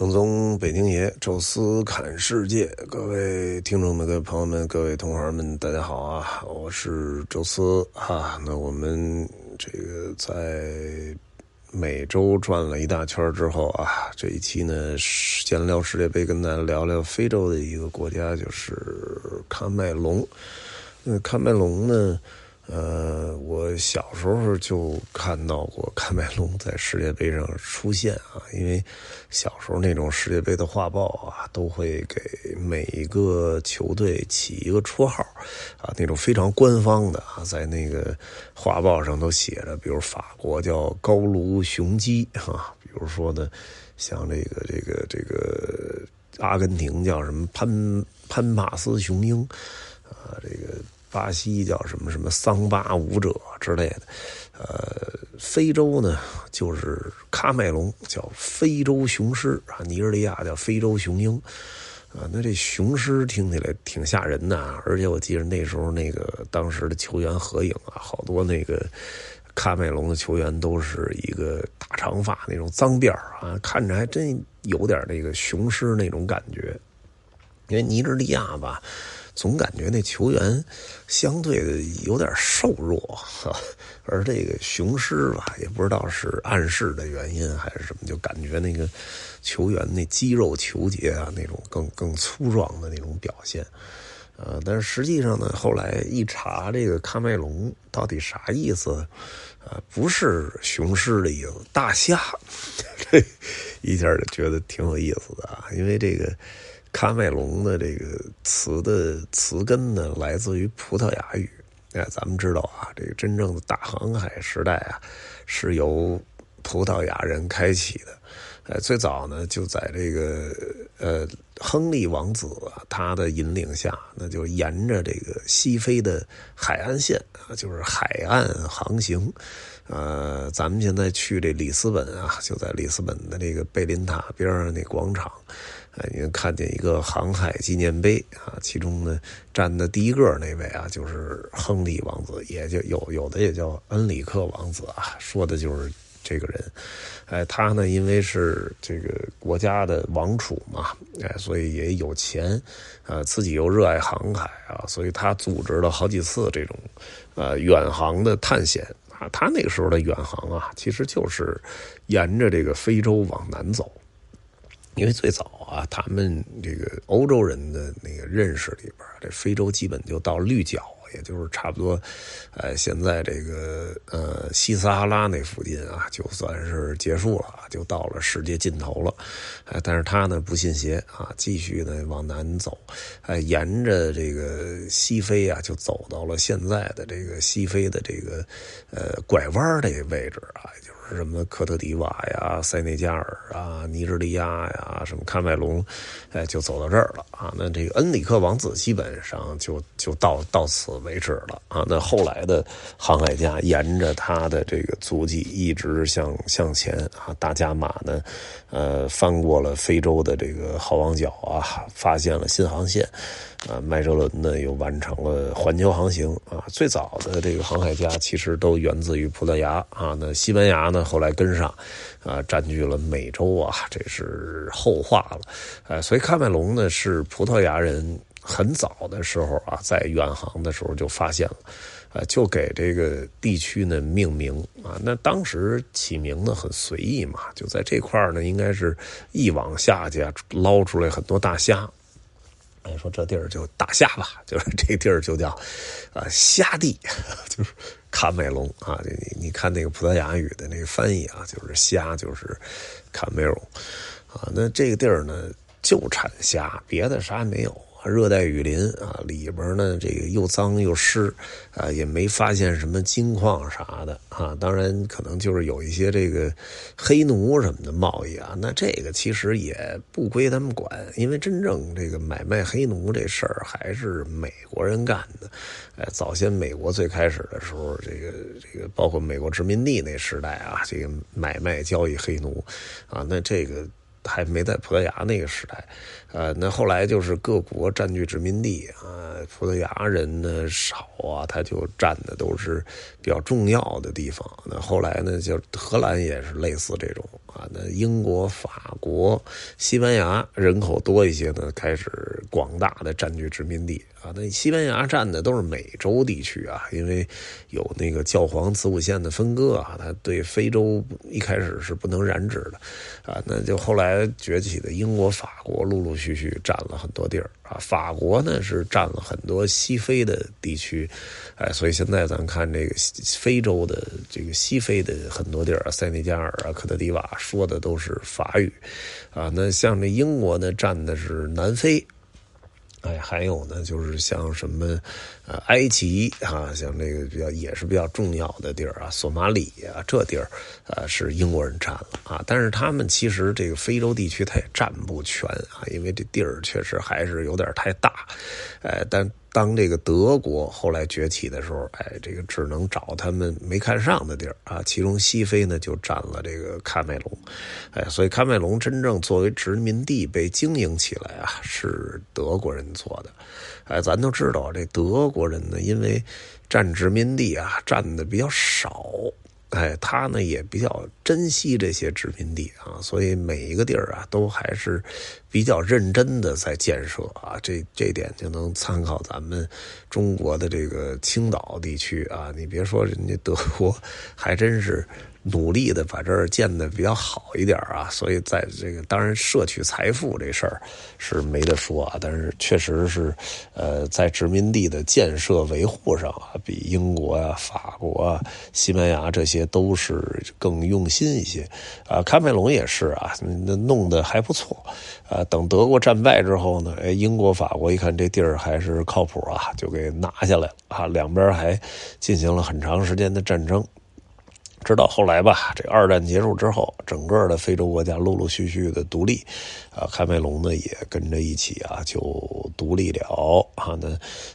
正宗北京爷，宙斯侃世界，各位听众们、各位朋友们、各位同行们，大家好啊！我是宙斯啊。那我们这个在美洲转了一大圈之后啊，这一期呢，闲聊世界杯，跟大家聊聊非洲的一个国家，就是喀麦隆。那喀麦隆呢？呃，我小时候就看到过喀麦隆在世界杯上出现啊，因为小时候那种世界杯的画报啊，都会给每一个球队起一个绰号啊，那种非常官方的啊，在那个画报上都写着，比如法国叫高卢雄鸡啊，比如说呢，像这个这个这个阿根廷叫什么潘潘帕斯雄鹰啊，这个。巴西叫什么什么桑巴舞者之类的，呃，非洲呢就是喀麦隆叫非洲雄狮啊，尼日利亚叫非洲雄鹰，啊，那这雄狮听起来挺吓人的，而且我记得那时候那个当时的球员合影啊，好多那个喀麦隆的球员都是一个大长发那种脏辫啊，看着还真有点那个雄狮那种感觉，因为尼日利亚吧。总感觉那球员相对的有点瘦弱，而这个雄狮吧，也不知道是暗示的原因还是什么，就感觉那个球员那肌肉球节啊，那种更更粗壮的那种表现。呃，但是实际上呢，后来一查这个喀麦隆到底啥意思，呃，不是雄狮的意思，大虾，这一下就觉得挺有意思的啊，因为这个。喀麦隆的这个词的词根呢，来自于葡萄牙语。哎，咱们知道啊，这个真正的大航海时代啊，是由葡萄牙人开启的。呃，最早呢，就在这个呃亨利王子啊他的引领下，那就沿着这个西非的海岸线啊，就是海岸航行。呃，咱们现在去这里斯本啊，就在里斯本的这个贝林塔边上那广场。哎，你看见一个航海纪念碑啊？其中呢，站的第一个那位啊，就是亨利王子，也就有有的也叫恩里克王子啊，说的就是这个人。哎，他呢，因为是这个国家的王储嘛，哎，所以也有钱，呃，自己又热爱航海啊，所以他组织了好几次这种呃远航的探险啊。他那个时候的远航啊，其实就是沿着这个非洲往南走。因为最早啊，他们这个欧洲人的那个认识里边，这非洲基本就到绿角，也就是差不多，呃，现在这个呃西撒哈拉那附近啊，就算是结束了，就到了世界尽头了。哎，但是他呢不信邪啊，继续呢往南走，哎，沿着这个西非啊，就走到了现在的这个西非的这个呃拐弯这个位置啊，就是。什么科特迪瓦呀、塞内加尔啊、尼日利亚呀、什么喀麦隆，哎，就走到这儿了啊。那这个恩里克王子基本上就就到到此为止了啊。那后来的航海家沿着他的这个足迹一直向向前啊，大加马呢，呃，翻过了非洲的这个好望角啊，发现了新航线。啊，麦哲伦呢又完成了环球航行啊。最早的这个航海家其实都源自于葡萄牙啊。那西班牙呢后来跟上，啊，占据了美洲啊，这是后话了。哎，所以喀麦隆呢是葡萄牙人很早的时候啊，在远航的时候就发现了，啊，就给这个地区呢命名啊。那当时起名呢很随意嘛，就在这块呢，应该是一网下去捞出来很多大虾。哎，说这地儿就大虾吧，就是这地儿就叫，啊，虾地，就是卡美隆啊。你你看那个葡萄牙语的那个翻译啊，就是虾，就是卡梅隆啊。那这个地儿呢，就产虾，别的啥也没有。热带雨林啊，里边呢这个又脏又湿，啊也没发现什么金矿啥的啊。当然可能就是有一些这个黑奴什么的贸易啊。那这个其实也不归他们管，因为真正这个买卖黑奴这事儿还是美国人干的。哎，早先美国最开始的时候，这个这个包括美国殖民地那时代啊，这个买卖交易黑奴啊，那这个。还没在葡萄牙那个时代，呃，那后来就是各国占据殖民地啊，葡萄牙人呢少啊，他就占的都是比较重要的地方。那后来呢，就荷兰也是类似这种啊。那英国、法国、西班牙人口多一些呢，开始广大的占据殖民地啊。那西班牙占的都是美洲地区啊，因为有那个教皇子午线的分割啊，他对非洲一开始是不能染指的啊。那就后来崛起的英国、法国陆陆续续占了很多地儿啊。法国呢是占了很多西非的地区，哎，所以现在咱看这个非洲的这个西非的很多地儿，塞内加尔啊、科特迪瓦说的都是法语啊。那像这英国呢，占的是南非。哎，还有呢，就是像什么，呃，埃及啊，像这个比较也是比较重要的地儿啊，索马里啊，这地儿，呃，是英国人占了啊。但是他们其实这个非洲地区他也占不全啊，因为这地儿确实还是有点太大，哎，但。当这个德国后来崛起的时候，哎，这个只能找他们没看上的地儿啊。其中西非呢就占了这个喀麦隆，哎，所以喀麦隆真正作为殖民地被经营起来啊，是德国人做的。哎，咱都知道这德国人呢，因为占殖民地啊，占的比较少。哎，他呢也比较珍惜这些殖民地啊，所以每一个地儿啊都还是比较认真的在建设啊。这这点就能参考咱们中国的这个青岛地区啊。你别说人家德国，还真是。努力的把这儿建的比较好一点啊，所以在这个当然摄取财富这事儿是没得说啊，但是确实是，呃，在殖民地的建设维护上啊，比英国啊、法国啊、西班牙这些都是更用心一些啊。喀麦隆也是啊，那弄得还不错啊。等德国战败之后呢，哎，英国、法国一看这地儿还是靠谱啊，就给拿下来了啊。两边还进行了很长时间的战争。直到后来吧，这二战结束之后，整个的非洲国家陆陆续续的独立，啊，喀麦隆呢也跟着一起啊就独立了啊。那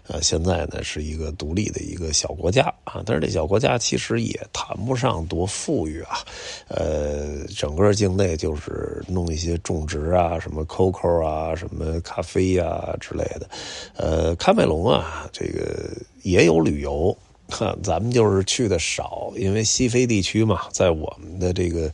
呃现在呢是一个独立的一个小国家啊，但是这小国家其实也谈不上多富裕啊。呃，整个境内就是弄一些种植啊，什么 coco 啊，什么咖啡呀之类的。呃，喀麦隆啊，这个也有旅游。哈，咱们就是去的少，因为西非地区嘛，在我们的这个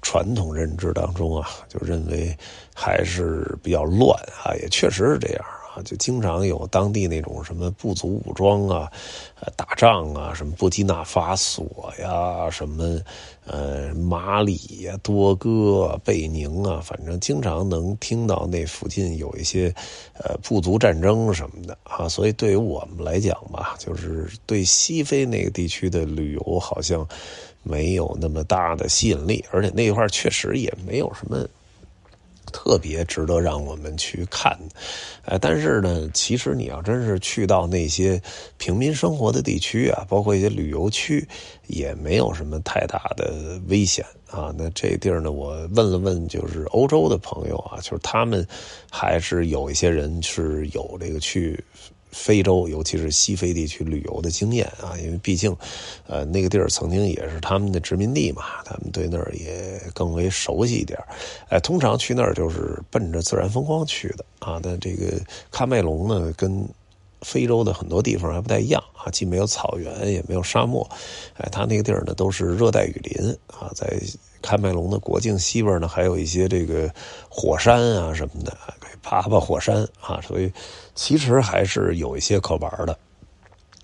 传统认知当中啊，就认为还是比较乱啊，也确实是这样。啊，就经常有当地那种什么部族武装啊，呃，打仗啊，什么布基纳法索呀，什么呃马里呀、多哥、贝宁啊，反正经常能听到那附近有一些呃部族战争什么的啊。所以对于我们来讲吧，就是对西非那个地区的旅游好像没有那么大的吸引力，而且那块确实也没有什么。特别值得让我们去看，哎，但是呢，其实你要真是去到那些平民生活的地区啊，包括一些旅游区，也没有什么太大的危险啊。那这地儿呢，我问了问，就是欧洲的朋友啊，就是他们还是有一些人是有这个去。非洲，尤其是西非地区旅游的经验啊，因为毕竟，呃，那个地儿曾经也是他们的殖民地嘛，他们对那儿也更为熟悉一点。哎，通常去那儿就是奔着自然风光去的啊。那这个喀麦隆呢，跟非洲的很多地方还不太一样啊，既没有草原，也没有沙漠，哎，它那个地儿呢都是热带雨林啊，在喀麦隆的国境西边呢，还有一些这个火山啊什么的。可以爬爬火山啊，所以其实还是有一些可玩的，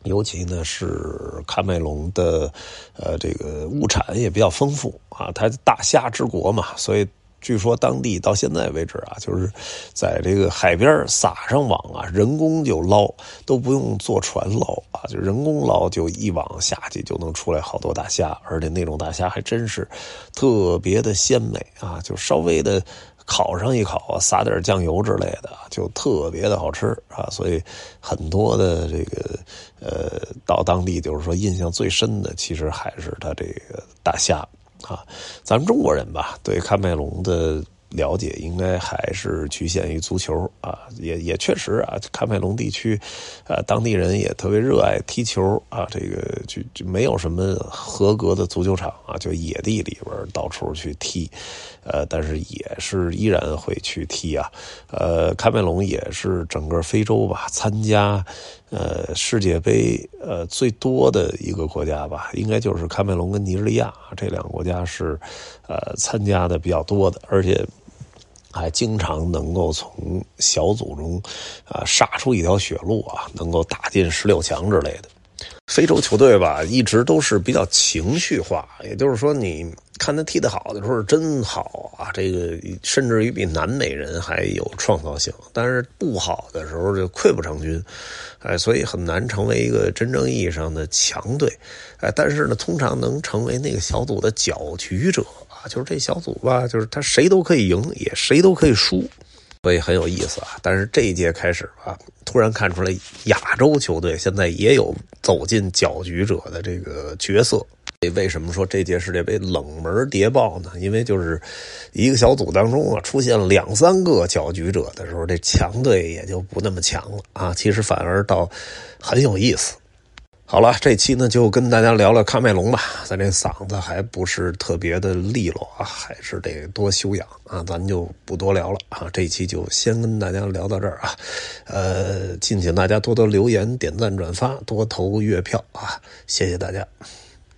尤其呢是喀麦隆的，呃，这个物产也比较丰富啊，它大虾之国嘛，所以据说当地到现在为止啊，就是在这个海边撒上网啊，人工就捞，都不用坐船捞啊，就人工捞，就一网下去就能出来好多大虾，而且那种大虾还真是特别的鲜美啊，就稍微的。烤上一烤，撒点酱油之类的，就特别的好吃啊！所以很多的这个呃，到当地就是说印象最深的，其实还是它这个大虾啊。咱们中国人吧，对喀麦隆的了解应该还是局限于足球啊，也也确实啊，喀麦隆地区，呃，当地人也特别热爱踢球啊，这个就就没有什么合格的足球场啊，就野地里边到处去踢，呃，但是也是依然会去踢啊，呃，喀麦隆也是整个非洲吧参加呃世界杯呃最多的一个国家吧，应该就是喀麦隆跟尼日利亚这两个国家是呃参加的比较多的，而且。还经常能够从小组中啊杀出一条血路啊，能够打进十六强之类的。非洲球队吧，一直都是比较情绪化，也就是说，你看他踢得好的时候真好啊，这个甚至于比南美人还有创造性；但是不好的时候就溃不成军，哎，所以很难成为一个真正意义上的强队。哎，但是呢，通常能成为那个小组的搅局者。就是这小组吧，就是他谁都可以赢，也谁都可以输，所以很有意思啊。但是这一届开始啊，突然看出来亚洲球队现在也有走进搅局者的这个角色。为什么说这届世界杯冷门谍报呢？因为就是一个小组当中啊，出现两三个搅局者的时候，这强队也就不那么强了啊。其实反而倒很有意思。好了，这期呢就跟大家聊聊喀麦隆吧。咱这嗓子还不是特别的利落啊，还是得多休养啊。咱就不多聊了啊，这期就先跟大家聊到这儿啊。呃，敬请大家多多留言、点赞、转发、多投月票啊，谢谢大家。